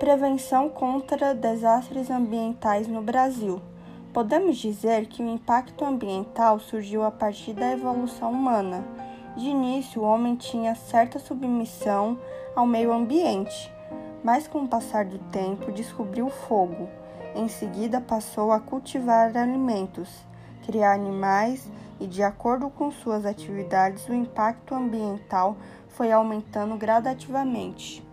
Prevenção contra desastres ambientais no Brasil. Podemos dizer que o impacto ambiental surgiu a partir da evolução humana. De início, o homem tinha certa submissão ao meio ambiente, mas com o passar do tempo descobriu o fogo. Em seguida, passou a cultivar alimentos, criar animais e, de acordo com suas atividades, o impacto ambiental foi aumentando gradativamente.